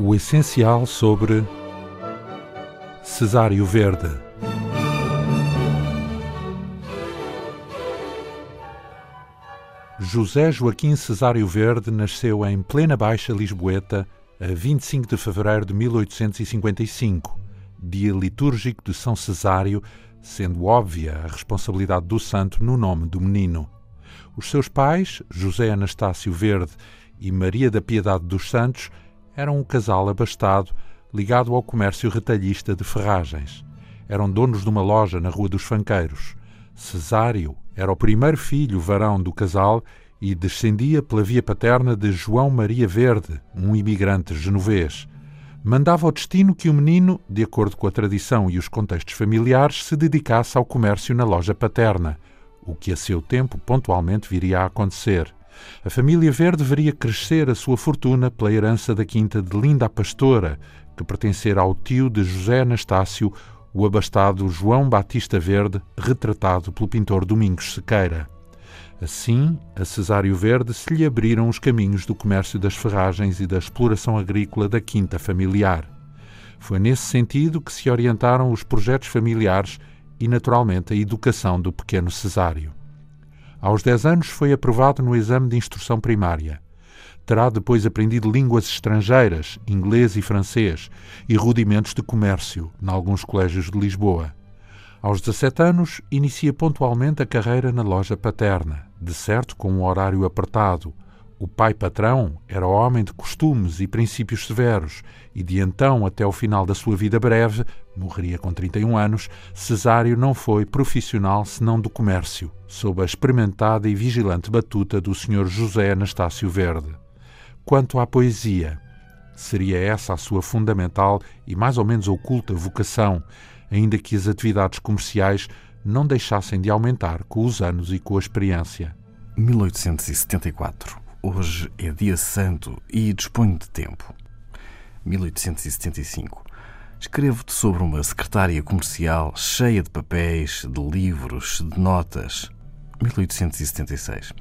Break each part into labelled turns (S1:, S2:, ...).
S1: O essencial sobre Cesário Verde. José Joaquim Cesário Verde nasceu em plena Baixa Lisboeta a 25 de fevereiro de 1855, dia litúrgico de São Cesário, sendo óbvia a responsabilidade do santo no nome do menino. Os seus pais, José Anastácio Verde e Maria da Piedade dos Santos, eram um casal abastado ligado ao comércio retalhista de ferragens. Eram donos de uma loja na Rua dos Fanqueiros. Cesário era o primeiro filho varão do casal e descendia pela via paterna de João Maria Verde, um imigrante genovês. Mandava ao destino que o menino, de acordo com a tradição e os contextos familiares, se dedicasse ao comércio na loja paterna, o que a seu tempo pontualmente viria a acontecer. A família Verde veria crescer a sua fortuna pela herança da quinta de Linda Pastora, que pertencera ao tio de José Anastácio, o abastado João Batista Verde, retratado pelo pintor Domingos Sequeira. Assim, a Cesário Verde se lhe abriram os caminhos do comércio das ferragens e da exploração agrícola da quinta familiar. Foi nesse sentido que se orientaram os projetos familiares e, naturalmente, a educação do pequeno Cesário. Aos 10 anos foi aprovado no exame de instrução primária. Terá depois aprendido línguas estrangeiras, inglês e francês, e rudimentos de comércio, em alguns colégios de Lisboa. Aos 17 anos, inicia pontualmente a carreira na loja paterna, de certo com um horário apertado. O pai patrão era homem de costumes e princípios severos, e de então até o final da sua vida breve, morreria com 31 anos, Cesário não foi profissional senão do comércio, sob a experimentada e vigilante batuta do Sr. José Anastácio Verde. Quanto à poesia, seria essa a sua fundamental e mais ou menos oculta vocação, ainda que as atividades comerciais não deixassem de aumentar com os anos e com a experiência.
S2: 1874. Hoje é dia santo e disponho de tempo. 1875. Escrevo-te sobre uma secretária comercial cheia de papéis, de livros, de notas. 1876.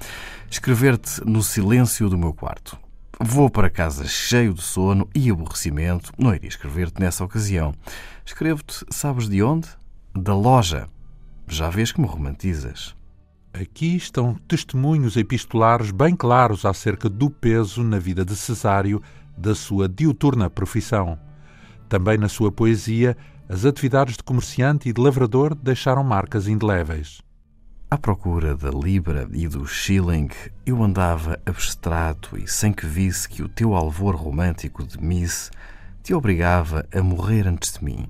S2: Escrever-te no silêncio do meu quarto. Vou para casa cheio de sono e aborrecimento. Não iria escrever-te nessa ocasião. Escrevo-te, sabes de onde? Da loja. Já vês que me romantizas.
S1: Aqui estão testemunhos epistolares bem claros acerca do peso na vida de Cesário da sua diuturna profissão. Também na sua poesia, as atividades de comerciante e de lavrador deixaram marcas indeléveis.
S2: À procura da libra e do shilling, eu andava abstrato e sem que visse que o teu alvor romântico de Miss te obrigava a morrer antes de mim.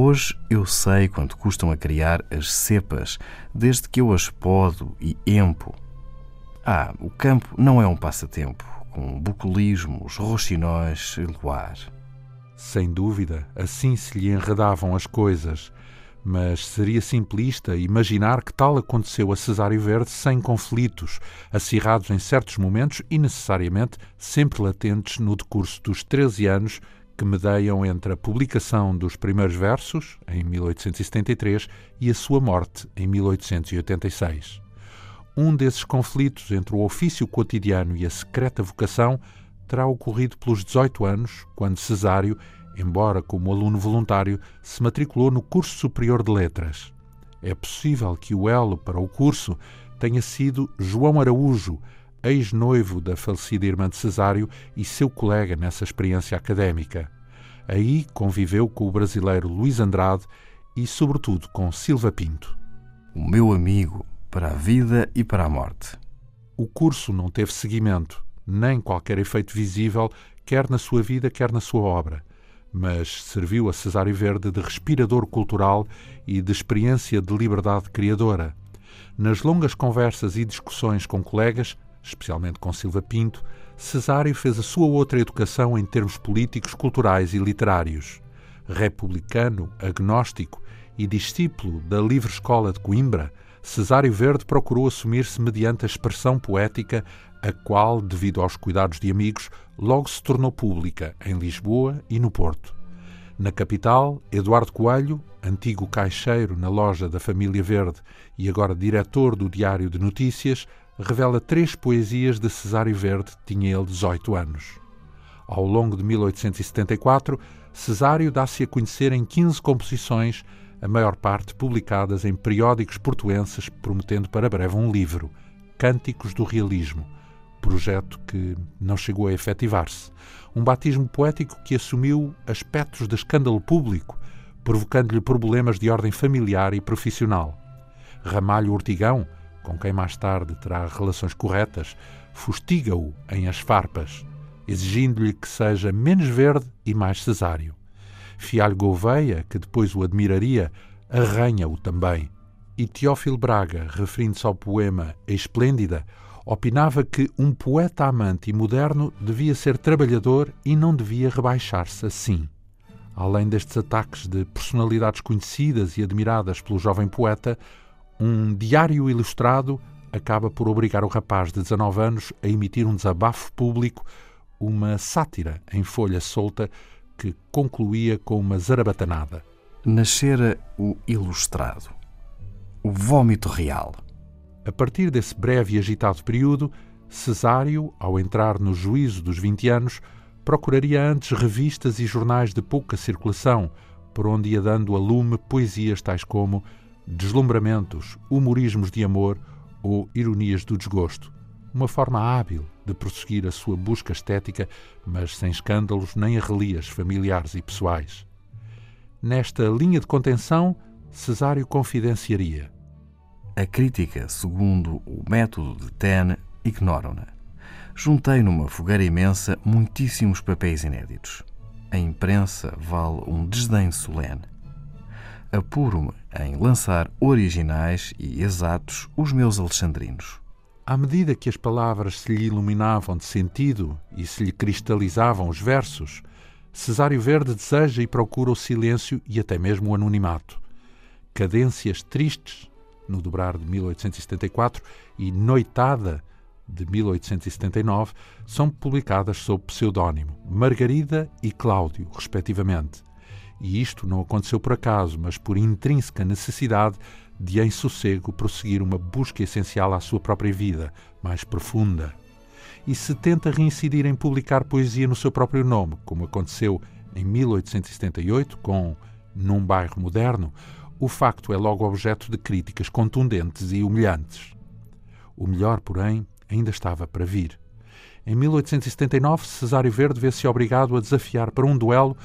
S2: Hoje eu sei quanto custam a criar as cepas, desde que eu as podo e empo. Ah, o campo não é um passatempo, com bucolismos, roxinóis e luar.
S1: Sem dúvida, assim se lhe enredavam as coisas mas seria simplista imaginar que tal aconteceu a Cesário Verde sem conflitos, acirrados em certos momentos e necessariamente sempre latentes no decurso dos 13 anos que medeiam entre a publicação dos primeiros versos, em 1873, e a sua morte, em 1886. Um desses conflitos entre o ofício cotidiano e a secreta vocação terá ocorrido pelos 18 anos, quando Cesário embora como aluno voluntário, se matriculou no curso superior de letras. É possível que o elo para o curso tenha sido João Araújo, ex-noivo da falecida irmã de Cesário e seu colega nessa experiência académica. Aí conviveu com o brasileiro Luís Andrade e, sobretudo, com Silva Pinto.
S2: O meu amigo para a vida e para a morte.
S1: O curso não teve seguimento, nem qualquer efeito visível, quer na sua vida, quer na sua obra mas serviu a Cesário Verde de respirador cultural e de experiência de liberdade criadora. Nas longas conversas e discussões com colegas, especialmente com Silva Pinto, Cesário fez a sua outra educação em termos políticos, culturais e literários. Republicano, agnóstico e discípulo da Livre Escola de Coimbra, Cesário Verde procurou assumir-se mediante a expressão poética, a qual, devido aos cuidados de amigos, logo se tornou pública em Lisboa e no Porto. Na capital, Eduardo Coelho, antigo caixeiro na loja da família Verde e agora diretor do Diário de Notícias, revela três poesias de Cesário Verde, tinha ele 18 anos. Ao longo de 1874, Cesário dá-se a conhecer em 15 composições, a maior parte publicadas em periódicos portuenses, prometendo para breve um livro, Cânticos do Realismo, projeto que não chegou a efetivar-se. Um batismo poético que assumiu aspectos de escândalo público, provocando-lhe problemas de ordem familiar e profissional. Ramalho Ortigão, com quem mais tarde terá relações corretas, fustiga-o em As Farpas, exigindo-lhe que seja menos verde e mais cesário. Fialho Gouveia, que depois o admiraria, arranha-o também. E Teófilo Braga, referindo-se ao poema Esplêndida, opinava que um poeta amante e moderno devia ser trabalhador e não devia rebaixar-se assim. Além destes ataques de personalidades conhecidas e admiradas pelo jovem poeta, um diário ilustrado acaba por obrigar o rapaz de 19 anos a emitir um desabafo público, uma sátira em folha solta que concluía com uma zarabatanada.
S2: Nascera o ilustrado, o vômito real.
S1: A partir desse breve e agitado período, Cesário, ao entrar no juízo dos 20 anos, procuraria antes revistas e jornais de pouca circulação, por onde ia dando a lume poesias tais como deslumbramentos, humorismos de amor ou ironias do desgosto. Uma forma hábil de prosseguir a sua busca estética, mas sem escândalos nem arrelias familiares e pessoais. Nesta linha de contenção, Cesário confidenciaria.
S2: A crítica, segundo o método de Taine, ignoram-na. Juntei numa fogueira imensa muitíssimos papéis inéditos. A imprensa vale um desdém solene apuro-me em lançar originais e exatos os meus alexandrinos.
S1: À medida que as palavras se lhe iluminavam de sentido e se lhe cristalizavam os versos, Cesário Verde deseja e procura o silêncio e até mesmo o anonimato. Cadências tristes, no dobrar de 1874, e Noitada, de 1879, são publicadas sob pseudónimo Margarida e Cláudio, respectivamente. E isto não aconteceu por acaso, mas por intrínseca necessidade de, em sossego, prosseguir uma busca essencial à sua própria vida, mais profunda. E se tenta reincidir em publicar poesia no seu próprio nome, como aconteceu em 1878 com Num Bairro Moderno, o facto é logo objeto de críticas contundentes e humilhantes. O melhor, porém, ainda estava para vir. Em 1879, Cesário Verde vê-se obrigado a desafiar para um duelo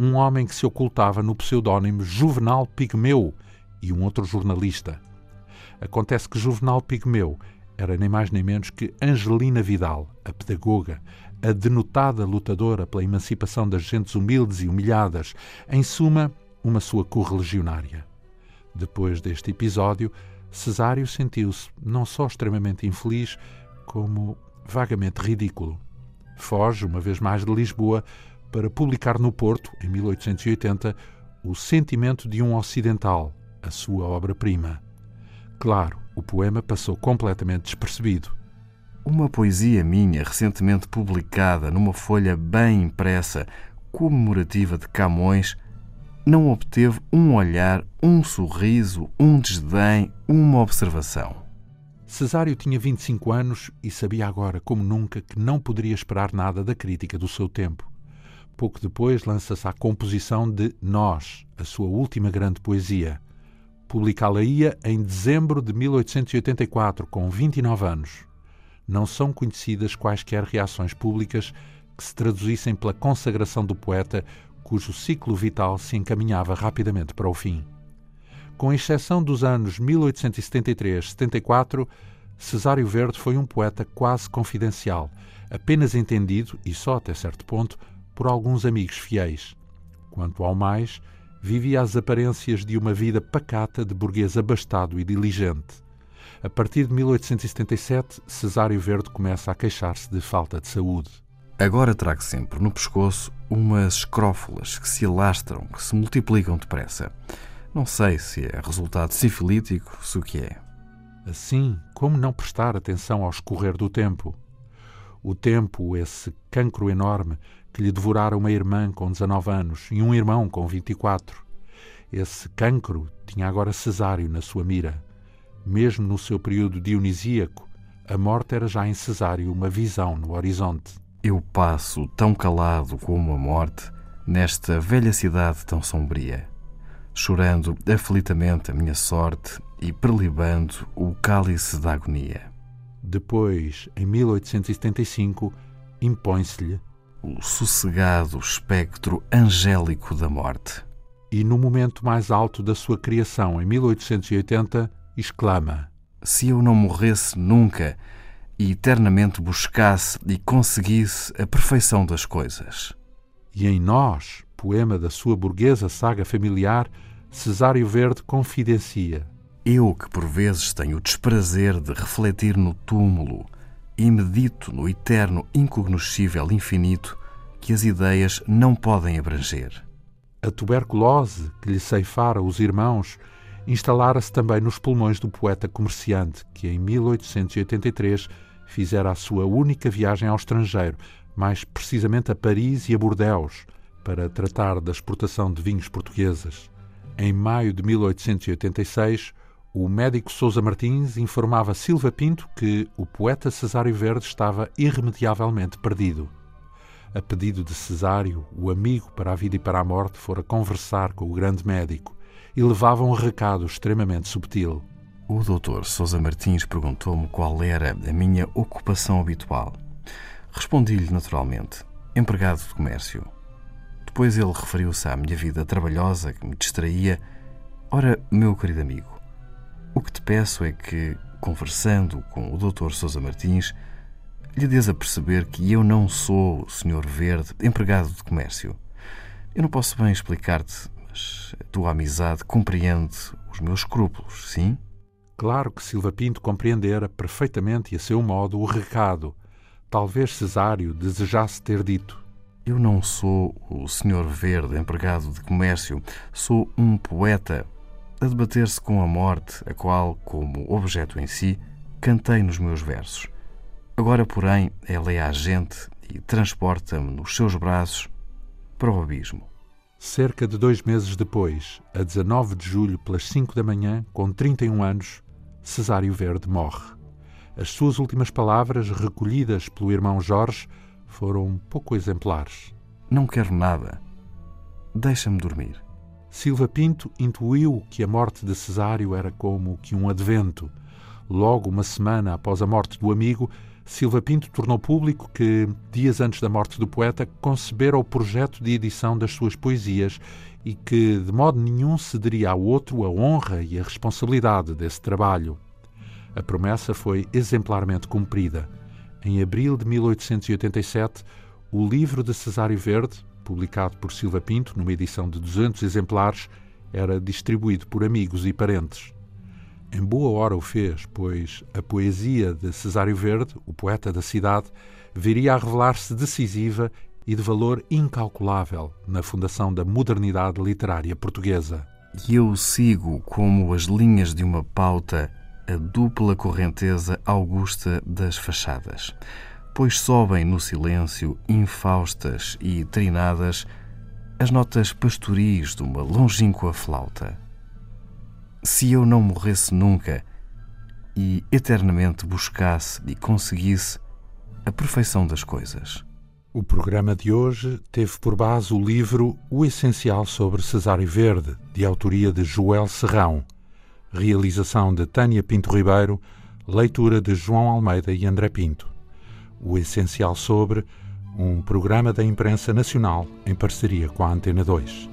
S1: um homem que se ocultava no pseudónimo Juvenal Pigmeu e um outro jornalista. Acontece que Juvenal Pigmeu era nem mais nem menos que Angelina Vidal, a pedagoga, a denotada lutadora pela emancipação das gentes humildes e humilhadas, em suma, uma sua correligionária. Depois deste episódio, Cesário sentiu-se não só extremamente infeliz, como vagamente ridículo. Foge, uma vez mais, de Lisboa para publicar no Porto, em 1880, O Sentimento de um Ocidental, a sua obra-prima. Claro, o poema passou completamente despercebido.
S2: Uma poesia minha, recentemente publicada numa folha bem impressa, comemorativa de Camões, não obteve um olhar, um sorriso, um desdém, uma observação.
S1: Cesário tinha 25 anos e sabia agora, como nunca, que não poderia esperar nada da crítica do seu tempo. Pouco depois lança-se à composição de Nós, a sua última grande poesia. Publicá-la-ia em dezembro de 1884, com 29 anos. Não são conhecidas quaisquer reações públicas que se traduzissem pela consagração do poeta, cujo ciclo vital se encaminhava rapidamente para o fim. Com exceção dos anos 1873-74, Cesário Verde foi um poeta quase confidencial, apenas entendido, e só até certo ponto, por alguns amigos fiéis. Quanto ao mais, vivia as aparências de uma vida pacata de burguês abastado e diligente. A partir de 1877, Cesário Verde começa a queixar-se de falta de saúde.
S2: Agora trago sempre no pescoço umas escrófulas que se alastram, que se multiplicam depressa. Não sei se é resultado sifilítico, se o que é.
S1: Assim, como não prestar atenção ao escorrer do tempo? O tempo, esse cancro enorme, que lhe devorara uma irmã com 19 anos e um irmão com 24. Esse cancro tinha agora Cesário na sua mira. Mesmo no seu período dionisíaco, a morte era já em Cesário uma visão no horizonte.
S2: Eu passo tão calado como a morte nesta velha cidade tão sombria, chorando aflitamente a minha sorte e prelibando o cálice da agonia.
S1: Depois, em 1875, impõe-se-lhe
S2: o sossegado espectro angélico da morte.
S1: E no momento mais alto da sua criação, em 1880, exclama:
S2: Se eu não morresse nunca e eternamente buscasse e conseguisse a perfeição das coisas.
S1: E em Nós, poema da sua burguesa saga familiar, Cesário Verde confidencia:
S2: Eu que por vezes tenho o desprazer de refletir no túmulo e medito no eterno, incognoscível infinito que as ideias não podem abranger.
S1: A tuberculose que lhe ceifara os irmãos instalara-se também nos pulmões do poeta comerciante, que em 1883 fizera a sua única viagem ao estrangeiro, mais precisamente a Paris e a Bordeaux, para tratar da exportação de vinhos portugueses. Em maio de 1886, o médico Sousa Martins informava Silva Pinto que o poeta Cesário Verde estava irremediavelmente perdido. A pedido de Cesário, o amigo para a vida e para a morte fora conversar com o grande médico e levava um recado extremamente subtil.
S2: O doutor Sousa Martins perguntou-me qual era a minha ocupação habitual. Respondi-lhe naturalmente: empregado de comércio. Depois ele referiu-se à minha vida trabalhosa que me distraía. Ora, meu querido amigo, o que te peço é que, conversando com o Dr. Sousa Martins, lhe des a perceber que eu não sou o Sr. Verde, empregado de comércio. Eu não posso bem explicar-te, mas a tua amizade compreende os meus escrúpulos, sim?
S1: Claro que Silva Pinto compreendera perfeitamente e a seu modo o recado. Talvez Cesário desejasse ter dito.
S2: Eu não sou o Sr. Verde, empregado de comércio. Sou um poeta a debater-se com a morte, a qual, como objeto em si, cantei nos meus versos. Agora, porém, ela é agente e transporta-me nos seus braços para o abismo.
S1: Cerca de dois meses depois, a 19 de julho, pelas 5 da manhã, com 31 anos, Cesário Verde morre. As suas últimas palavras, recolhidas pelo irmão Jorge, foram pouco exemplares.
S2: Não quero nada. Deixa-me dormir.
S1: Silva Pinto intuiu que a morte de Cesário era como que um advento. Logo uma semana após a morte do amigo, Silva Pinto tornou público que, dias antes da morte do poeta, concebera o projeto de edição das suas poesias e que, de modo nenhum, cederia ao outro a honra e a responsabilidade desse trabalho. A promessa foi exemplarmente cumprida. Em abril de 1887, o livro de Cesário Verde, publicado por Silva Pinto numa edição de 200 exemplares, era distribuído por amigos e parentes. Em boa hora o fez, pois a poesia de Cesário Verde, o poeta da cidade, viria a revelar-se decisiva e de valor incalculável na fundação da modernidade literária portuguesa.
S2: E eu sigo como as linhas de uma pauta a dupla correnteza augusta das fachadas pois sobem no silêncio, infaustas e trinadas, as notas pastoris de uma longínqua flauta. Se eu não morresse nunca e eternamente buscasse e conseguisse a perfeição das coisas.
S1: O programa de hoje teve por base o livro O Essencial sobre Cesário Verde, de autoria de Joel Serrão, realização de Tânia Pinto Ribeiro, leitura de João Almeida e André Pinto o essencial sobre um programa da imprensa nacional em parceria com a Antena 2.